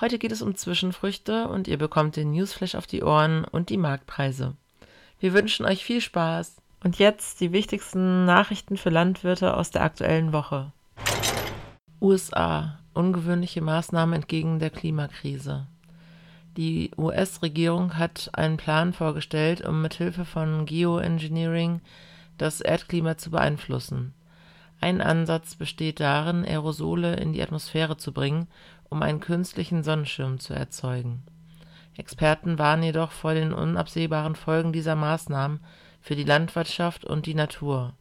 Heute geht es um Zwischenfrüchte und ihr bekommt den Newsflash auf die Ohren und die Marktpreise. Wir wünschen euch viel Spaß. Und jetzt die wichtigsten Nachrichten für Landwirte aus der aktuellen Woche. USA. Ungewöhnliche Maßnahmen entgegen der Klimakrise. Die US-Regierung hat einen Plan vorgestellt, um mithilfe von Geoengineering das Erdklima zu beeinflussen. Ein Ansatz besteht darin, Aerosole in die Atmosphäre zu bringen, um einen künstlichen Sonnenschirm zu erzeugen. Experten warnen jedoch vor den unabsehbaren Folgen dieser Maßnahmen für die Landwirtschaft und die Natur.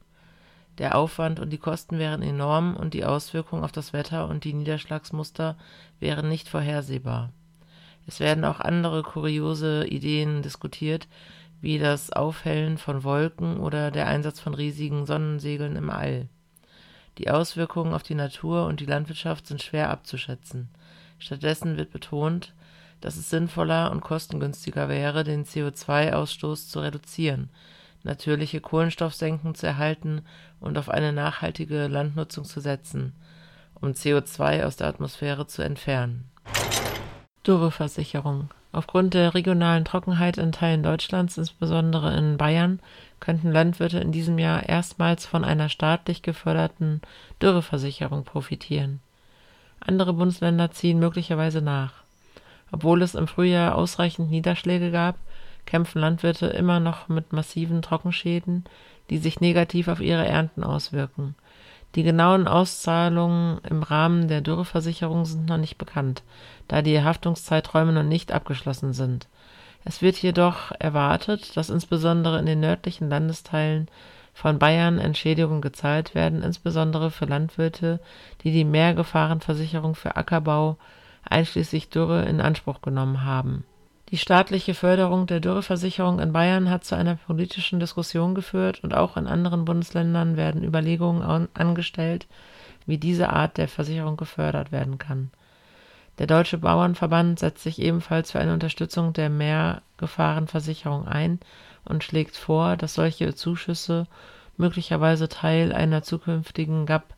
Der Aufwand und die Kosten wären enorm und die Auswirkungen auf das Wetter und die Niederschlagsmuster wären nicht vorhersehbar. Es werden auch andere kuriose Ideen diskutiert, wie das Aufhellen von Wolken oder der Einsatz von riesigen Sonnensegeln im All. Die Auswirkungen auf die Natur und die Landwirtschaft sind schwer abzuschätzen. Stattdessen wird betont, dass es sinnvoller und kostengünstiger wäre, den CO2-Ausstoß zu reduzieren, natürliche Kohlenstoffsenken zu erhalten und auf eine nachhaltige Landnutzung zu setzen, um CO2 aus der Atmosphäre zu entfernen. Dürreversicherung. Aufgrund der regionalen Trockenheit in Teilen Deutschlands, insbesondere in Bayern, könnten Landwirte in diesem Jahr erstmals von einer staatlich geförderten Dürreversicherung profitieren. Andere Bundesländer ziehen möglicherweise nach. Obwohl es im Frühjahr ausreichend Niederschläge gab, kämpfen Landwirte immer noch mit massiven Trockenschäden, die sich negativ auf ihre Ernten auswirken. Die genauen Auszahlungen im Rahmen der Dürreversicherung sind noch nicht bekannt, da die Haftungszeiträume noch nicht abgeschlossen sind. Es wird jedoch erwartet, dass insbesondere in den nördlichen Landesteilen von Bayern Entschädigungen gezahlt werden, insbesondere für Landwirte, die die Mehrgefahrenversicherung für Ackerbau einschließlich Dürre in Anspruch genommen haben. Die staatliche Förderung der Dürreversicherung in Bayern hat zu einer politischen Diskussion geführt und auch in anderen Bundesländern werden Überlegungen angestellt, wie diese Art der Versicherung gefördert werden kann der Deutsche Bauernverband setzt sich ebenfalls für eine Unterstützung der Mehrgefahrenversicherung ein und schlägt vor, dass solche Zuschüsse möglicherweise Teil einer zukünftigen GAP,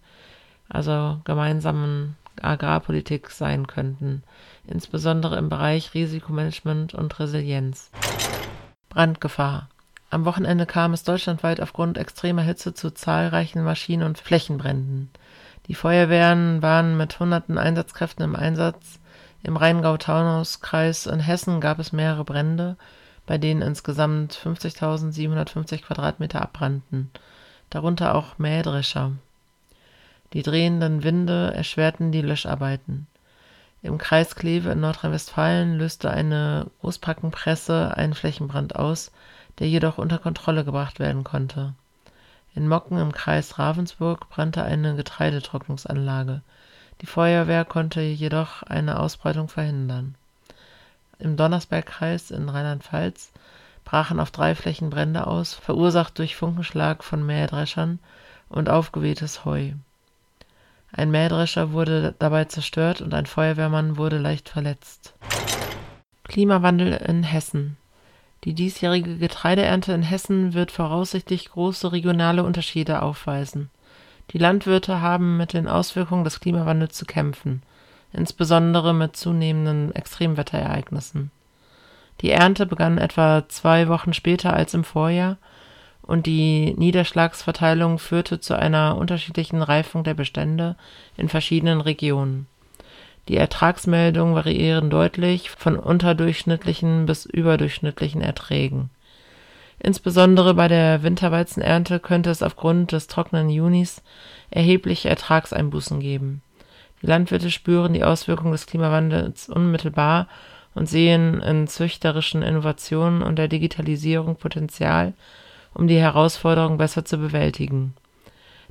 also gemeinsamen Agrarpolitik sein könnten, insbesondere im Bereich Risikomanagement und Resilienz. Brandgefahr. Am Wochenende kam es deutschlandweit aufgrund extremer Hitze zu zahlreichen Maschinen- und Flächenbränden. Die Feuerwehren waren mit hunderten Einsatzkräften im Einsatz. Im Rheingau-Taunus-Kreis in Hessen gab es mehrere Brände, bei denen insgesamt 50.750 Quadratmeter abbrannten, darunter auch Mähdrescher. Die drehenden Winde erschwerten die Löscharbeiten. Im Kreis Kleve in Nordrhein-Westfalen löste eine Großpackenpresse einen Flächenbrand aus, der jedoch unter Kontrolle gebracht werden konnte in Mocken im Kreis Ravensburg brannte eine Getreidetrocknungsanlage. Die Feuerwehr konnte jedoch eine Ausbreitung verhindern. Im Donnersbergkreis in Rheinland-Pfalz brachen auf drei Flächen Brände aus, verursacht durch Funkenschlag von Mähdreschern und aufgewehtes Heu. Ein Mähdrescher wurde dabei zerstört und ein Feuerwehrmann wurde leicht verletzt. Klimawandel in Hessen die diesjährige Getreideernte in Hessen wird voraussichtlich große regionale Unterschiede aufweisen. Die Landwirte haben mit den Auswirkungen des Klimawandels zu kämpfen, insbesondere mit zunehmenden Extremwetterereignissen. Die Ernte begann etwa zwei Wochen später als im Vorjahr und die Niederschlagsverteilung führte zu einer unterschiedlichen Reifung der Bestände in verschiedenen Regionen die Ertragsmeldungen variieren deutlich von unterdurchschnittlichen bis überdurchschnittlichen Erträgen. Insbesondere bei der Winterweizenernte könnte es aufgrund des trockenen Junis erhebliche Ertragseinbußen geben. Landwirte spüren die Auswirkungen des Klimawandels unmittelbar und sehen in züchterischen Innovationen und der Digitalisierung Potenzial, um die Herausforderungen besser zu bewältigen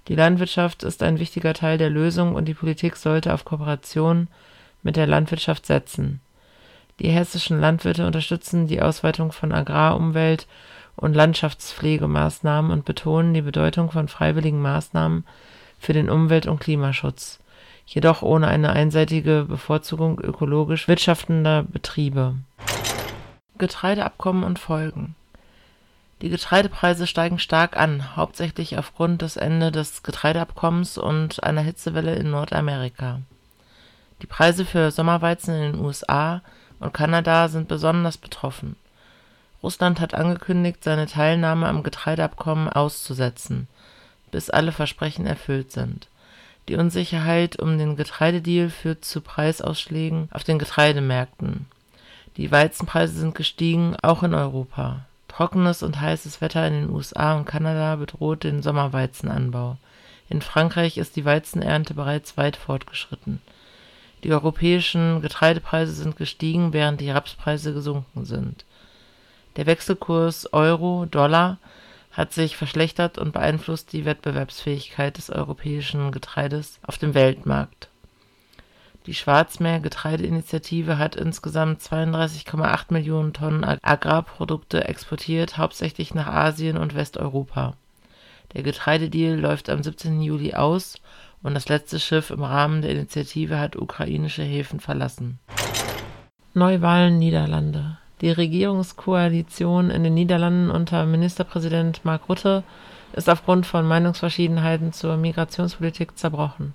die Landwirtschaft ist ein wichtiger Teil der Lösung und die Politik sollte auf Kooperation mit der Landwirtschaft setzen. Die hessischen Landwirte unterstützen die Ausweitung von Agrar-, Umwelt- und Landschaftspflegemaßnahmen und betonen die Bedeutung von freiwilligen Maßnahmen für den Umwelt- und Klimaschutz, jedoch ohne eine einseitige Bevorzugung ökologisch wirtschaftender Betriebe. Getreideabkommen und Folgen Die Getreidepreise steigen stark an, hauptsächlich aufgrund des Ende des Getreideabkommens und einer Hitzewelle in Nordamerika. Die Preise für Sommerweizen in den USA und Kanada sind besonders betroffen. Russland hat angekündigt, seine Teilnahme am Getreideabkommen auszusetzen, bis alle Versprechen erfüllt sind. Die Unsicherheit um den Getreidedeal führt zu Preisausschlägen auf den Getreidemärkten. Die Weizenpreise sind gestiegen, auch in Europa. Trockenes und heißes Wetter in den USA und Kanada bedroht den Sommerweizenanbau. In Frankreich ist die Weizenernte bereits weit fortgeschritten. Die europäischen Getreidepreise sind gestiegen, während die Rapspreise gesunken sind. Der Wechselkurs Euro-Dollar hat sich verschlechtert und beeinflusst die Wettbewerbsfähigkeit des europäischen Getreides auf dem Weltmarkt. Die Schwarzmeer-Getreideinitiative hat insgesamt 32,8 Millionen Tonnen Agrarprodukte exportiert, hauptsächlich nach Asien und Westeuropa. Der Getreidedeal läuft am 17. Juli aus und das letzte Schiff im Rahmen der Initiative hat ukrainische Häfen verlassen. Neuwahlen Niederlande Die Regierungskoalition in den Niederlanden unter Ministerpräsident Mark Rutte ist aufgrund von Meinungsverschiedenheiten zur Migrationspolitik zerbrochen.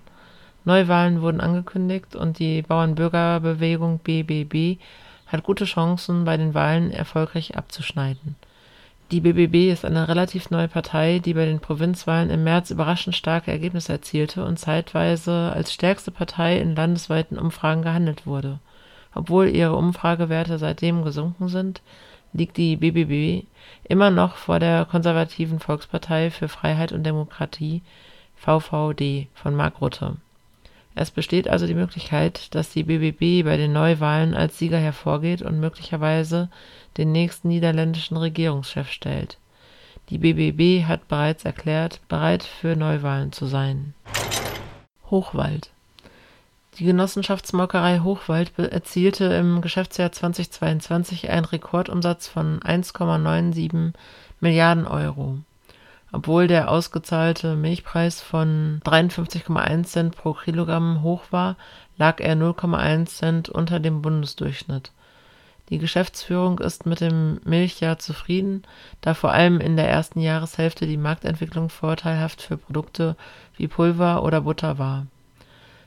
Neuwahlen wurden angekündigt und die Bauernbürgerbewegung BBB hat gute Chancen, bei den Wahlen erfolgreich abzuschneiden die BBB ist eine relativ neue Partei, die bei den Provinzwahlen im März überraschend starke Ergebnisse erzielte und zeitweise als stärkste Partei in landesweiten Umfragen gehandelt wurde. Obwohl ihre Umfragewerte seitdem gesunken sind, liegt die BBB immer noch vor der konservativen Volkspartei für Freiheit und Demokratie (VVD) von Mark Rutte. Es besteht also die Möglichkeit, dass die BBB bei den Neuwahlen als Sieger hervorgeht und möglicherweise den nächsten niederländischen Regierungschef stellt. Die BBB hat bereits erklärt, bereit für Neuwahlen zu sein. Hochwald Die Genossenschaftsmolkerei Hochwald erzielte im Geschäftsjahr 2022 einen Rekordumsatz von 1,97 Milliarden Euro. Obwohl der ausgezahlte Milchpreis von 53,1 Cent pro Kilogramm hoch war, lag er 0,1 Cent unter dem Bundesdurchschnitt die Geschäftsführung ist mit dem Milchjahr zufrieden, da vor allem in der ersten Jahreshälfte die Marktentwicklung vorteilhaft für Produkte wie Pulver oder Butter war.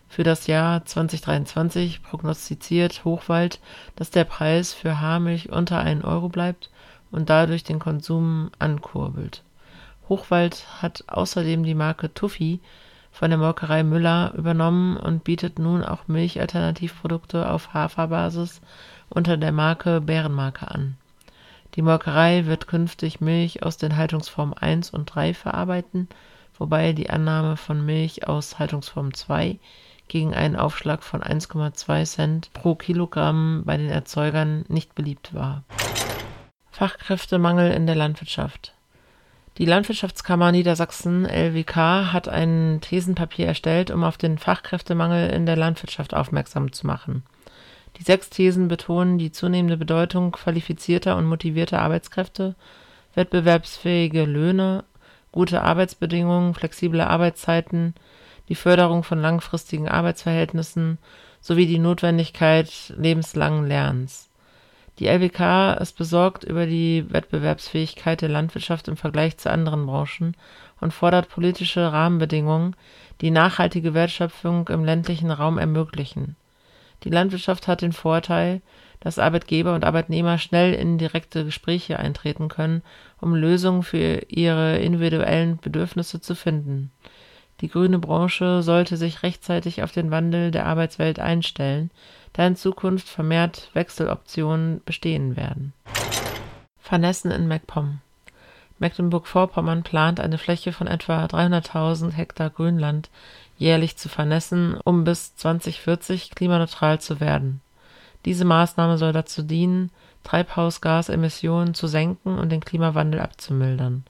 Für das Jahr 2023 prognostiziert Hochwald, dass der Preis für Haarmilch unter 1 Euro bleibt und dadurch den Konsum ankurbelt. Hochwald hat außerdem die Marke Tuffy von der Molkerei Müller übernommen und bietet nun auch Milchalternativprodukte auf Haferbasis unter der Marke Bärenmarke an. Die Molkerei wird künftig Milch aus den Haltungsformen 1 und 3 verarbeiten, wobei die Annahme von Milch aus Haltungsform 2 gegen einen Aufschlag von 1,2 Cent pro Kilogramm bei den Erzeugern nicht beliebt war. Fachkräftemangel in der Landwirtschaft. Die Landwirtschaftskammer Niedersachsen LWK hat ein Thesenpapier erstellt, um auf den Fachkräftemangel in der Landwirtschaft aufmerksam zu machen. Die sechs Thesen betonen die zunehmende Bedeutung qualifizierter und motivierter Arbeitskräfte, wettbewerbsfähige Löhne, gute Arbeitsbedingungen, flexible Arbeitszeiten, die Förderung von langfristigen Arbeitsverhältnissen sowie die Notwendigkeit lebenslangen Lernens. Die LWK ist besorgt über die Wettbewerbsfähigkeit der Landwirtschaft im Vergleich zu anderen Branchen und fordert politische Rahmenbedingungen, die nachhaltige Wertschöpfung im ländlichen Raum ermöglichen die Landwirtschaft hat den Vorteil, dass Arbeitgeber und Arbeitnehmer schnell in direkte Gespräche eintreten können, um Lösungen für ihre individuellen Bedürfnisse zu finden. Die grüne Branche sollte sich rechtzeitig auf den Wandel der Arbeitswelt einstellen, da in Zukunft vermehrt Wechseloptionen bestehen werden. Vernessen in MacPom Mecklenburg-Vorpommern plant eine Fläche von etwa 300.000 Hektar Grünland jährlich zu vernässen, um bis 2040 klimaneutral zu werden. Diese Maßnahme soll dazu dienen, Treibhausgasemissionen zu senken und den Klimawandel abzumildern.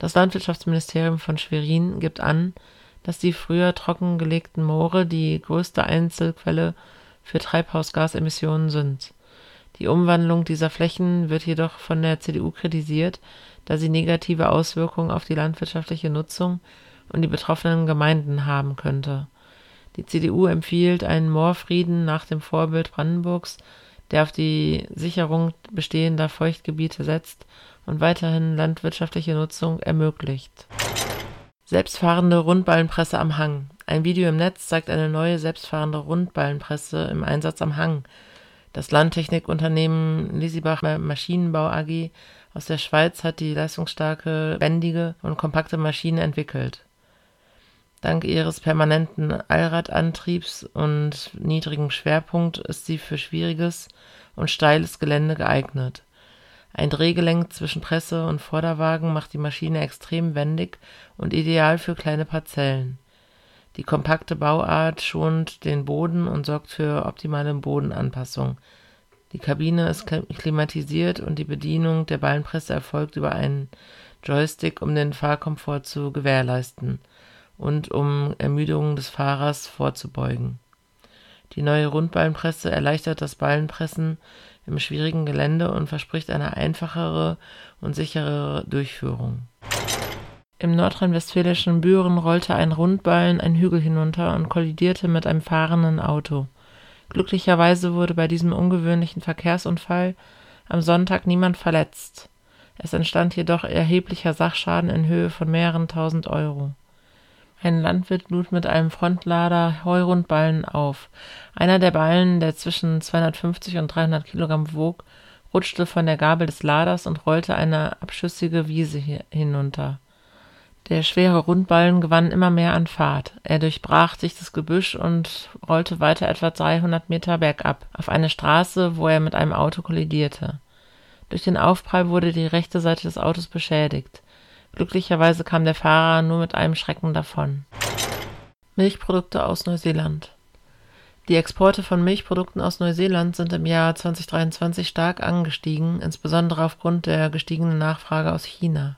Das Landwirtschaftsministerium von Schwerin gibt an, dass die früher trockengelegten Moore die größte Einzelquelle für Treibhausgasemissionen sind. Die Umwandlung dieser Flächen wird jedoch von der CDU kritisiert, da sie negative Auswirkungen auf die landwirtschaftliche Nutzung und die betroffenen Gemeinden haben könnte. Die CDU empfiehlt einen Moorfrieden nach dem Vorbild Brandenburgs, der auf die Sicherung bestehender Feuchtgebiete setzt und weiterhin landwirtschaftliche Nutzung ermöglicht. Selbstfahrende Rundballenpresse am Hang. Ein Video im Netz zeigt eine neue selbstfahrende Rundballenpresse im Einsatz am Hang. Das Landtechnikunternehmen Lisibach Maschinenbau AG aus der Schweiz hat die leistungsstarke, wendige und kompakte Maschine entwickelt. Dank ihres permanenten Allradantriebs und niedrigem Schwerpunkt ist sie für schwieriges und steiles Gelände geeignet. Ein Drehgelenk zwischen Presse und Vorderwagen macht die Maschine extrem wendig und ideal für kleine Parzellen. Die kompakte Bauart schont den Boden und sorgt für optimale Bodenanpassung. Die Kabine ist klimatisiert und die Bedienung der Ballenpresse erfolgt über einen Joystick, um den Fahrkomfort zu gewährleisten und um Ermüdungen des Fahrers vorzubeugen. Die neue Rundballenpresse erleichtert das Ballenpressen im schwierigen Gelände und verspricht eine einfachere und sicherere Durchführung. Im nordrhein-westfälischen Büren rollte ein Rundballen einen Hügel hinunter und kollidierte mit einem fahrenden Auto. Glücklicherweise wurde bei diesem ungewöhnlichen Verkehrsunfall am Sonntag niemand verletzt. Es entstand jedoch erheblicher Sachschaden in Höhe von mehreren tausend Euro. Ein Landwirt lud mit einem Frontlader Heurundballen auf. Einer der Ballen, der zwischen 250 und 300 Kilogramm wog, rutschte von der Gabel des Laders und rollte eine abschüssige Wiese hinunter. Der schwere Rundballen gewann immer mehr an Fahrt. Er durchbrach dichtes Gebüsch und rollte weiter etwa 300 Meter bergab auf eine Straße, wo er mit einem Auto kollidierte. Durch den Aufprall wurde die rechte Seite des Autos beschädigt. Glücklicherweise kam der Fahrer nur mit einem Schrecken davon. Milchprodukte aus Neuseeland Die Exporte von Milchprodukten aus Neuseeland sind im Jahr 2023 stark angestiegen, insbesondere aufgrund der gestiegenen Nachfrage aus China.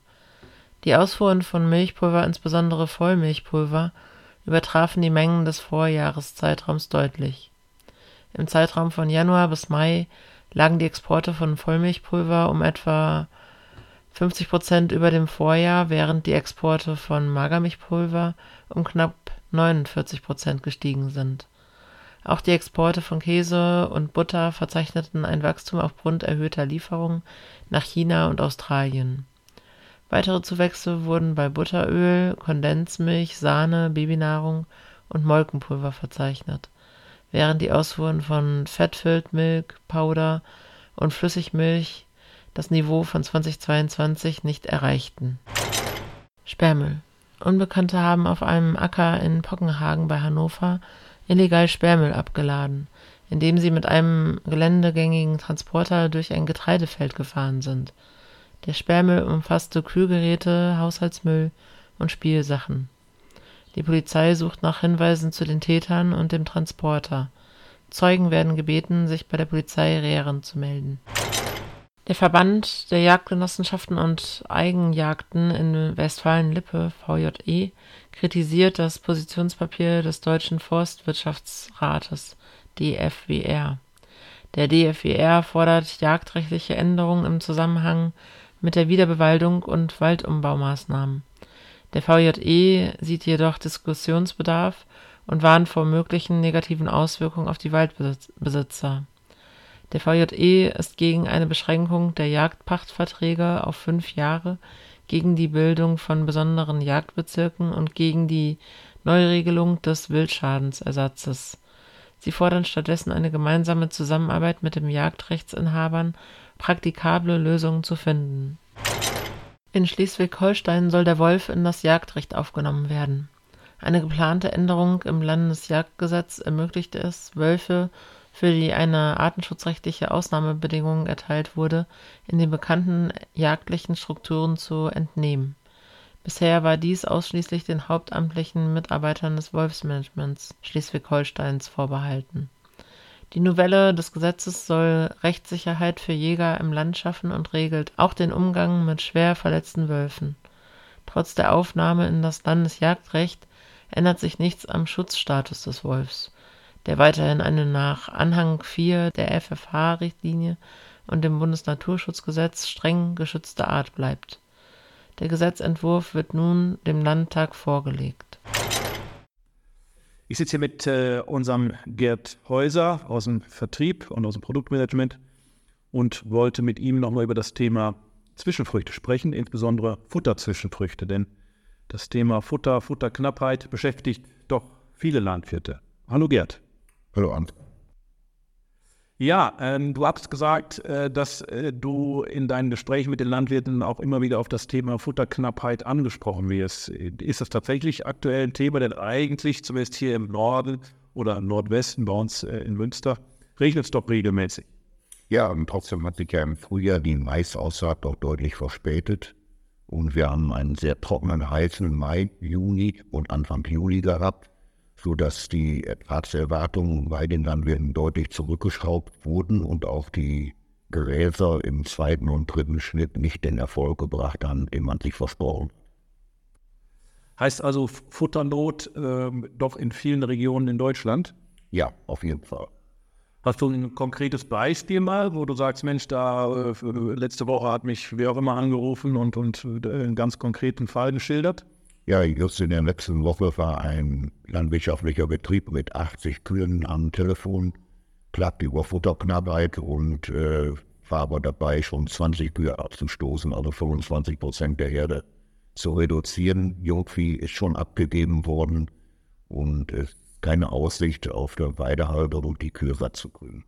Die Ausfuhren von Milchpulver, insbesondere Vollmilchpulver, übertrafen die Mengen des Vorjahreszeitraums deutlich. Im Zeitraum von Januar bis Mai lagen die Exporte von Vollmilchpulver um etwa 50 Prozent über dem Vorjahr, während die Exporte von Magermilchpulver um knapp 49 Prozent gestiegen sind. Auch die Exporte von Käse und Butter verzeichneten ein Wachstum aufgrund erhöhter Lieferungen nach China und Australien. Weitere Zuwächse wurden bei Butteröl, Kondensmilch, Sahne, Babynahrung und Molkenpulver verzeichnet, während die Ausfuhren von Fat-Filled Milk, Powder und Flüssigmilch das Niveau von 2022 nicht erreichten. Sperrmüll. Unbekannte haben auf einem Acker in Pockenhagen bei Hannover illegal Sperrmüll abgeladen, indem sie mit einem geländegängigen Transporter durch ein Getreidefeld gefahren sind. Der Sperrmüll umfasste Kühlgeräte, Haushaltsmüll und Spielsachen. Die Polizei sucht nach Hinweisen zu den Tätern und dem Transporter. Zeugen werden gebeten, sich bei der Polizei Rehren zu melden. Der Verband der Jagdgenossenschaften und Eigenjagden in Westfalen-Lippe (VJE) kritisiert das Positionspapier des Deutschen Forstwirtschaftsrates (DFWR). Der DFWR fordert jagdrechtliche Änderungen im Zusammenhang mit der Wiederbewaldung und Waldumbaumaßnahmen. Der VJE sieht jedoch Diskussionsbedarf und warnt vor möglichen negativen Auswirkungen auf die Waldbesitzer der VJE ist gegen eine Beschränkung der Jagdpachtverträge auf fünf Jahre, gegen die Bildung von besonderen Jagdbezirken und gegen die Neuregelung des Wildschadensersatzes. Sie fordern stattdessen eine gemeinsame Zusammenarbeit mit den Jagdrechtsinhabern, praktikable Lösungen zu finden. In Schleswig-Holstein soll der Wolf in das Jagdrecht aufgenommen werden. Eine geplante Änderung im Landesjagdgesetz ermöglichte es, Wölfe für die eine artenschutzrechtliche Ausnahmebedingung erteilt wurde, in den bekannten jagdlichen Strukturen zu entnehmen. Bisher war dies ausschließlich den hauptamtlichen Mitarbeitern des Wolfsmanagements Schleswig-Holsteins vorbehalten. Die Novelle des Gesetzes soll Rechtssicherheit für Jäger im Land schaffen und regelt auch den Umgang mit schwer verletzten Wölfen. Trotz der Aufnahme in das Landesjagdrecht ändert sich nichts am Schutzstatus des Wolfs der weiterhin eine nach Anhang 4 der FFH-Richtlinie und dem Bundesnaturschutzgesetz streng geschützte Art bleibt. Der Gesetzentwurf wird nun dem Landtag vorgelegt. Ich sitze hier mit äh, unserem Gerd Häuser aus dem Vertrieb und aus dem Produktmanagement und wollte mit ihm nochmal über das Thema Zwischenfrüchte sprechen, insbesondere Futterzwischenfrüchte, denn das Thema Futter, Futterknappheit beschäftigt doch viele Landwirte. Hallo Gerd. Hallo Ant. Ja, ähm, du hast gesagt, äh, dass äh, du in deinen Gesprächen mit den Landwirten auch immer wieder auf das Thema Futterknappheit angesprochen wirst. Ist das tatsächlich aktuell ein Thema? Denn eigentlich, zumindest hier im Norden oder im Nordwesten, bei uns äh, in Münster, regnet es doch regelmäßig. Ja, und trotzdem hat sich ja im Frühjahr die Maisaussaat doch deutlich verspätet. Und wir haben einen sehr trockenen, heißen Mai, Juni und Anfang Juli gehabt sodass die Ertragserwartungen bei den Landwirten deutlich zurückgeschraubt wurden und auch die Gräser im zweiten und dritten Schnitt nicht den Erfolg gebracht haben, den man sich versprochen Heißt also Futternot äh, doch in vielen Regionen in Deutschland? Ja, auf jeden Fall. Hast du ein konkretes Beispiel mal, wo du sagst, Mensch, da äh, letzte Woche hat mich wer auch immer angerufen und, und äh, einen ganz konkreten Fall geschildert? Ja, just in der letzten Woche war ein landwirtschaftlicher Betrieb mit 80 Kühen am Telefon, klagte über Futterknappheit und äh, war aber dabei, schon 20 Kühe abzustoßen, also 25 Prozent der Herde zu reduzieren. Jungvieh ist schon abgegeben worden und es ist keine Aussicht auf der Weidehalterung, die Kühe satt zu kriegen.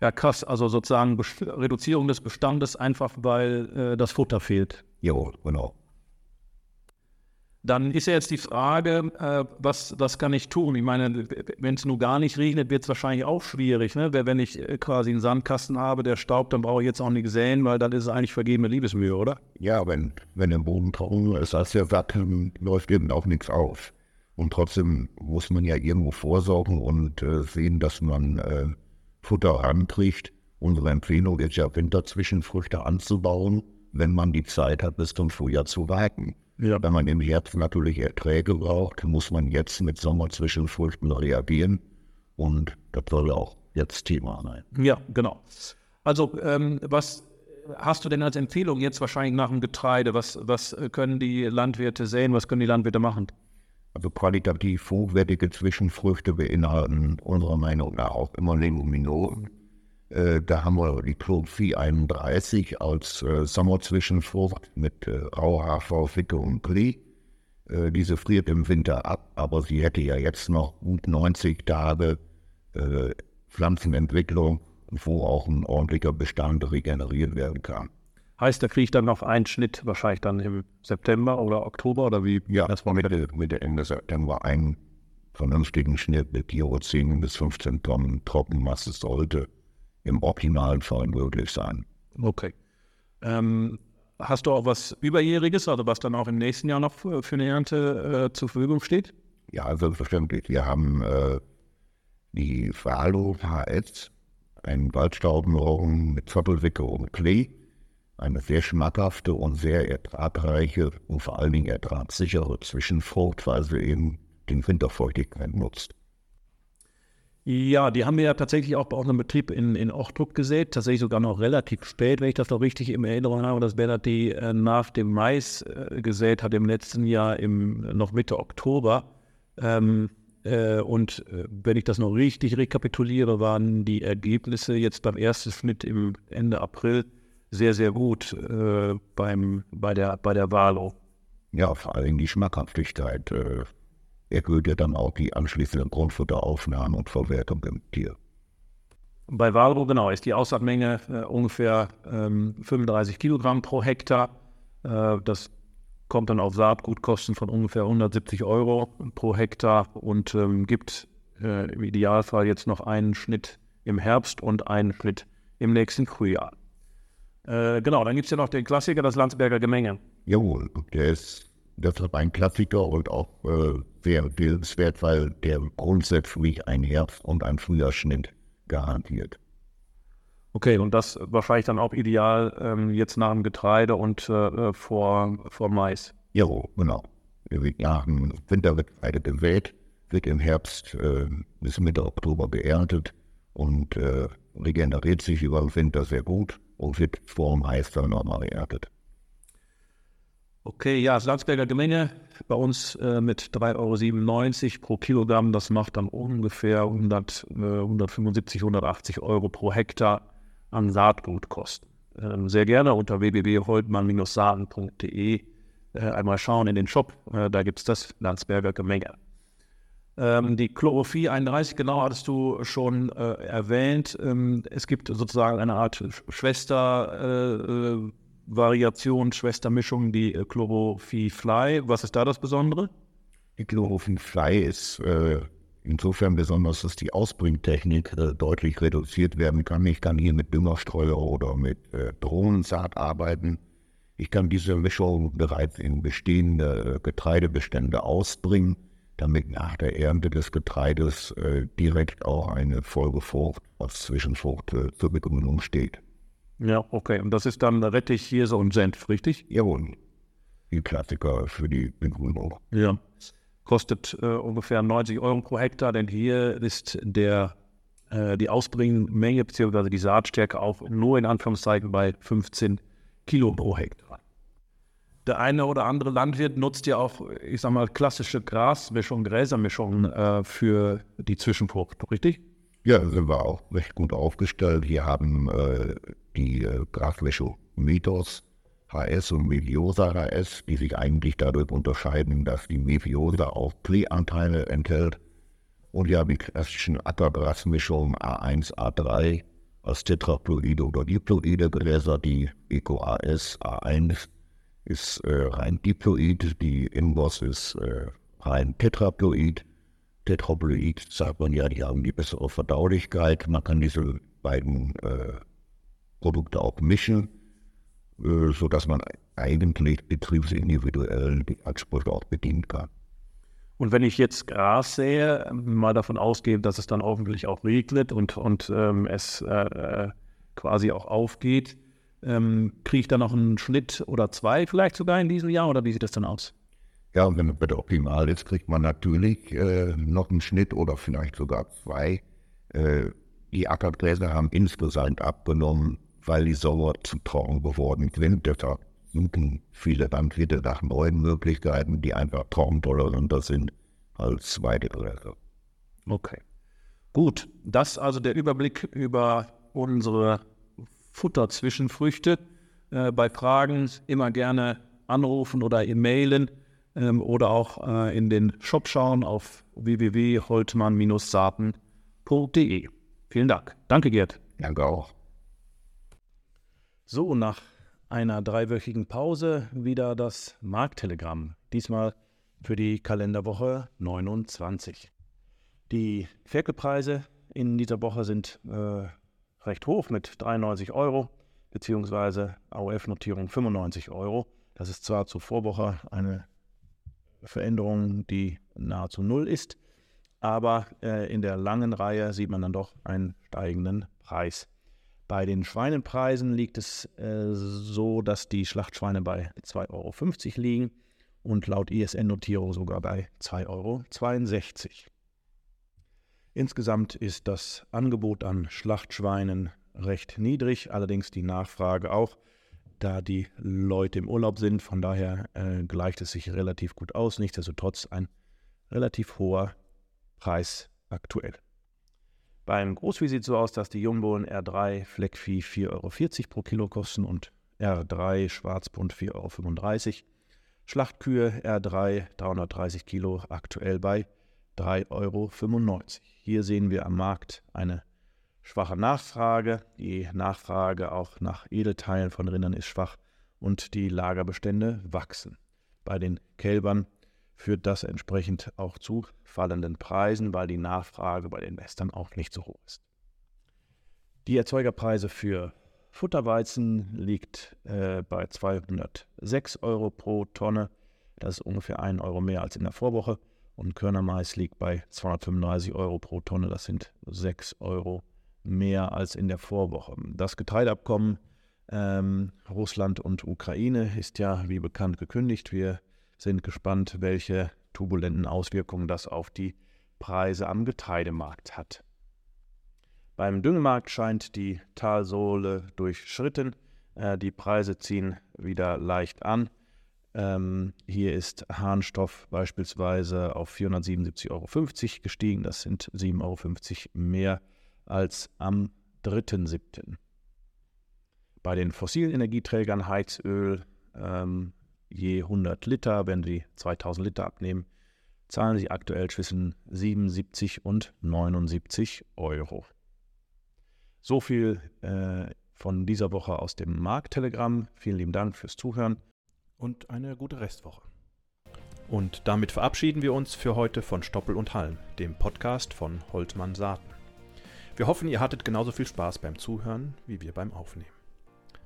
Ja, krass. Also sozusagen Reduzierung des Bestandes einfach, weil äh, das Futter fehlt. Ja, genau. Dann ist ja jetzt die Frage, äh, was, was kann ich tun? Ich meine, wenn es nur gar nicht regnet, wird es wahrscheinlich auch schwierig. Ne? Wenn ich äh, quasi einen Sandkasten habe, der staubt, dann brauche ich jetzt auch nicht säen, weil dann ist es eigentlich vergebene Liebesmühe, oder? Ja, wenn, wenn der Boden trocken ist, als der Sack, läuft eben auch nichts auf. Und trotzdem muss man ja irgendwo vorsorgen und äh, sehen, dass man äh, Futter rankriegt. Unsere Empfehlung ist ja, Winterzwischenfrüchte anzubauen, wenn man die Zeit hat, bis zum Frühjahr zu warten. Ja. Wenn man im Herbst natürlich Erträge braucht, muss man jetzt mit Sommerzwischenfrüchten reagieren. Und das soll auch jetzt Thema sein. Ja, genau. Also, ähm, was hast du denn als Empfehlung jetzt wahrscheinlich nach dem Getreide? Was, was können die Landwirte sehen? Was können die Landwirte machen? Also qualitativ hochwertige Zwischenfrüchte beinhalten unserer Meinung nach auch immer Leguminosen äh, da haben wir die Prophi 31 als äh, Sommerzwischenfrucht mit äh, Rauhafer, Ficke und Klee. Äh, diese friert im Winter ab, aber sie hätte ja jetzt noch gut 90 Tage äh, Pflanzenentwicklung, wo auch ein ordentlicher Bestand regeneriert werden kann. Heißt, da kriege ich dann noch einen Schnitt wahrscheinlich dann im September oder Oktober oder wie? Ja, das war Mitte, Mitte Ende September einen vernünftigen Schnitt mit 10 bis 15 Tonnen Trockenmasse sollte im optimalen Fall möglich sein. Okay. Ähm, hast du auch was Überjähriges, also was dann auch im nächsten Jahr noch für, eine Ernte äh, zur Verfügung steht? Ja, selbstverständlich. Wir haben äh, die Valo HS, einen Waldstaubenroggen mit Zottelwicke und Klee. Eine sehr schmackhafte und sehr ertragreiche und vor allen Dingen ertragssichere Zwischenfrucht, weil sie eben den Winterfeuchtigkeit nutzt. Ja, die haben wir ja tatsächlich auch bei unserem Betrieb in, in Ochtrup gesät, tatsächlich sogar noch relativ spät, wenn ich das noch richtig in Erinnerung habe, dass Bernhard die äh, nach dem Mais äh, gesät hat im letzten Jahr, im, noch Mitte Oktober. Ähm, äh, und äh, wenn ich das noch richtig rekapituliere, waren die Ergebnisse jetzt beim ersten Schnitt im Ende April sehr, sehr gut äh, beim, bei, der, bei der Walo. Ja, vor allem die Schmackhaftigkeit äh, erhöht ja dann auch die anschließende Grundfutteraufnahme und Verwertung im Tier. Bei Walro, genau, ist die Aussaatmenge äh, ungefähr ähm, 35 Kilogramm pro Hektar. Äh, das kommt dann auf Saatgutkosten von ungefähr 170 Euro pro Hektar und ähm, gibt äh, im Idealfall jetzt noch einen Schnitt im Herbst und einen Schnitt im nächsten Frühjahr. Äh, genau, dann gibt es ja noch den Klassiker, das Landsberger Gemenge. Jawohl, der ist deshalb ein Klassiker und auch äh, sehr bildenswert, weil der grundsätzlich ein Herbst- und ein Frühjahrsschnitt garantiert. Okay, und das wahrscheinlich dann auch ideal ähm, jetzt nach dem Getreide und äh, vor, vor Mais. Ja, genau. Nach dem Wintergetreide gewählt, wird im Herbst äh, bis Mitte Oktober geerntet und äh, regeneriert sich über den Winter sehr gut und wird vor dem Eis dann nochmal geerntet. Okay, ja, das Landsberger Gemenge bei uns äh, mit 3,97 Euro pro Kilogramm. Das macht dann ungefähr 100, äh, 175, 180 Euro pro Hektar an Saatgutkosten. Ähm, sehr gerne unter www.holtmann-saaten.de äh, einmal schauen in den Shop. Äh, da gibt es das Landsberger Gemenge. Ähm, die Chlorophyll 31, genau, hattest du schon äh, erwähnt. Ähm, es gibt sozusagen eine Art Schwestervariation, äh, Schwestermischung, die äh, Chlorophyll Fly. Was ist da das Besondere? Die Chlorophyll Fly ist äh, insofern besonders, dass die Ausbringtechnik äh, deutlich reduziert werden kann. Ich kann hier mit Düngerstreuer oder mit äh, Drohnensaat arbeiten. Ich kann diese Mischung bereits in bestehende Getreidebestände ausbringen damit nach der Ernte des Getreides äh, direkt auch eine Folgefrucht als Zwischenfrucht äh, zur Begrünung steht. Ja, okay. Und das ist dann Rettich, Hirse und Senf, richtig? Jawohl. Die Klassiker für die Begrünung. Ja. Kostet äh, ungefähr 90 Euro pro Hektar, denn hier ist der, äh, die Ausbringmenge bzw. die Saatstärke auch nur in Anführungszeichen bei 15 Kilo pro Hektar der eine oder andere Landwirt nutzt ja auch, ich sag mal, klassische Grasmischung, Gräsermischung äh, für die Zwischenfrucht, richtig? Ja, sind wir auch recht gut aufgestellt. Wir haben äh, die äh, Mythos HS und Meviosa HS, die sich eigentlich dadurch unterscheiden, dass die Meviosa auch Kleeanteile enthält. Und haben die klassischen Ackergrasmischung A1, A3 als Tetraploide oder Diploide Gräser, die Eco AS A1 ist äh, rein Diploid, die Inboss ist äh, rein Tetraploid. Tetraploid sagt man ja, die haben die bessere Verdaulichkeit. Man kann diese beiden äh, Produkte auch mischen, äh, sodass man eigentlich betriebsindividuell die Ansprüche auch bedienen kann. Und wenn ich jetzt Gras sehe, mal davon ausgehe, dass es dann hoffentlich auch regnet und, und ähm, es äh, äh, quasi auch aufgeht, ähm, Kriege ich da noch einen Schnitt oder zwei vielleicht sogar in diesem Jahr oder wie sieht das dann aus? Ja, wenn es bitte optimal ist, kriegt man natürlich äh, noch einen Schnitt oder vielleicht sogar zwei. Äh, die Ackergräser haben insgesamt abgenommen, weil die Sommer zu trocken geworden sind. Deshalb suchen viele Landwirte nach neuen Möglichkeiten, die einfach trockentoleranter sind als zweite Gräser. Okay. Gut, das also der Überblick über unsere Futterzwischenfrüchte. Äh, bei Fragen immer gerne anrufen oder e-mailen ähm, oder auch äh, in den Shop schauen auf www.holtmann-saaten.de. Vielen Dank. Danke, Gerd. Danke auch. So, nach einer dreiwöchigen Pause wieder das Markttelegramm. Diesmal für die Kalenderwoche 29. Die Ferkelpreise in dieser Woche sind äh, recht hoch mit 93 Euro, beziehungsweise AOF-Notierung 95 Euro. Das ist zwar zur Vorwoche eine Veränderung, die nahezu null ist, aber äh, in der langen Reihe sieht man dann doch einen steigenden Preis. Bei den Schweinenpreisen liegt es äh, so, dass die Schlachtschweine bei 2,50 Euro liegen und laut ISN-Notierung sogar bei 2,62 Euro. Insgesamt ist das Angebot an Schlachtschweinen recht niedrig, allerdings die Nachfrage auch, da die Leute im Urlaub sind. Von daher äh, gleicht es sich relativ gut aus. Nichtsdestotrotz ein relativ hoher Preis aktuell. Beim Großvieh sieht es so aus, dass die Jungbohlen R3 Fleckvieh 4,40 Euro pro Kilo kosten und R3 Schwarzbund 4,35 Euro. Schlachtkühe R3 330 Kilo aktuell bei 3,95 Euro. Hier sehen wir am Markt eine schwache Nachfrage. Die Nachfrage auch nach Edelteilen von Rindern ist schwach und die Lagerbestände wachsen. Bei den Kälbern führt das entsprechend auch zu fallenden Preisen, weil die Nachfrage bei den Western auch nicht so hoch ist. Die Erzeugerpreise für Futterweizen liegt äh, bei 206 Euro pro Tonne. Das ist ungefähr 1 Euro mehr als in der Vorwoche und Körnermais liegt bei 235 Euro pro Tonne. Das sind 6 Euro mehr als in der Vorwoche. Das Getreideabkommen ähm, Russland und Ukraine ist ja wie bekannt gekündigt. Wir sind gespannt, welche turbulenten Auswirkungen das auf die Preise am Getreidemarkt hat. Beim Düngemarkt scheint die Talsohle durchschritten. Äh, die Preise ziehen wieder leicht an. Ähm, hier ist Harnstoff beispielsweise auf 477,50 Euro gestiegen. Das sind 7,50 Euro mehr als am 3.7. Bei den fossilen Energieträgern Heizöl ähm, je 100 Liter, wenn Sie 2000 Liter abnehmen, zahlen Sie aktuell zwischen 77 und 79 Euro. So viel äh, von dieser Woche aus dem Markttelegramm. Vielen lieben Dank fürs Zuhören und eine gute Restwoche. Und damit verabschieden wir uns für heute von Stoppel und Halm, dem Podcast von Holtmann Saaten. Wir hoffen, ihr hattet genauso viel Spaß beim Zuhören wie wir beim Aufnehmen.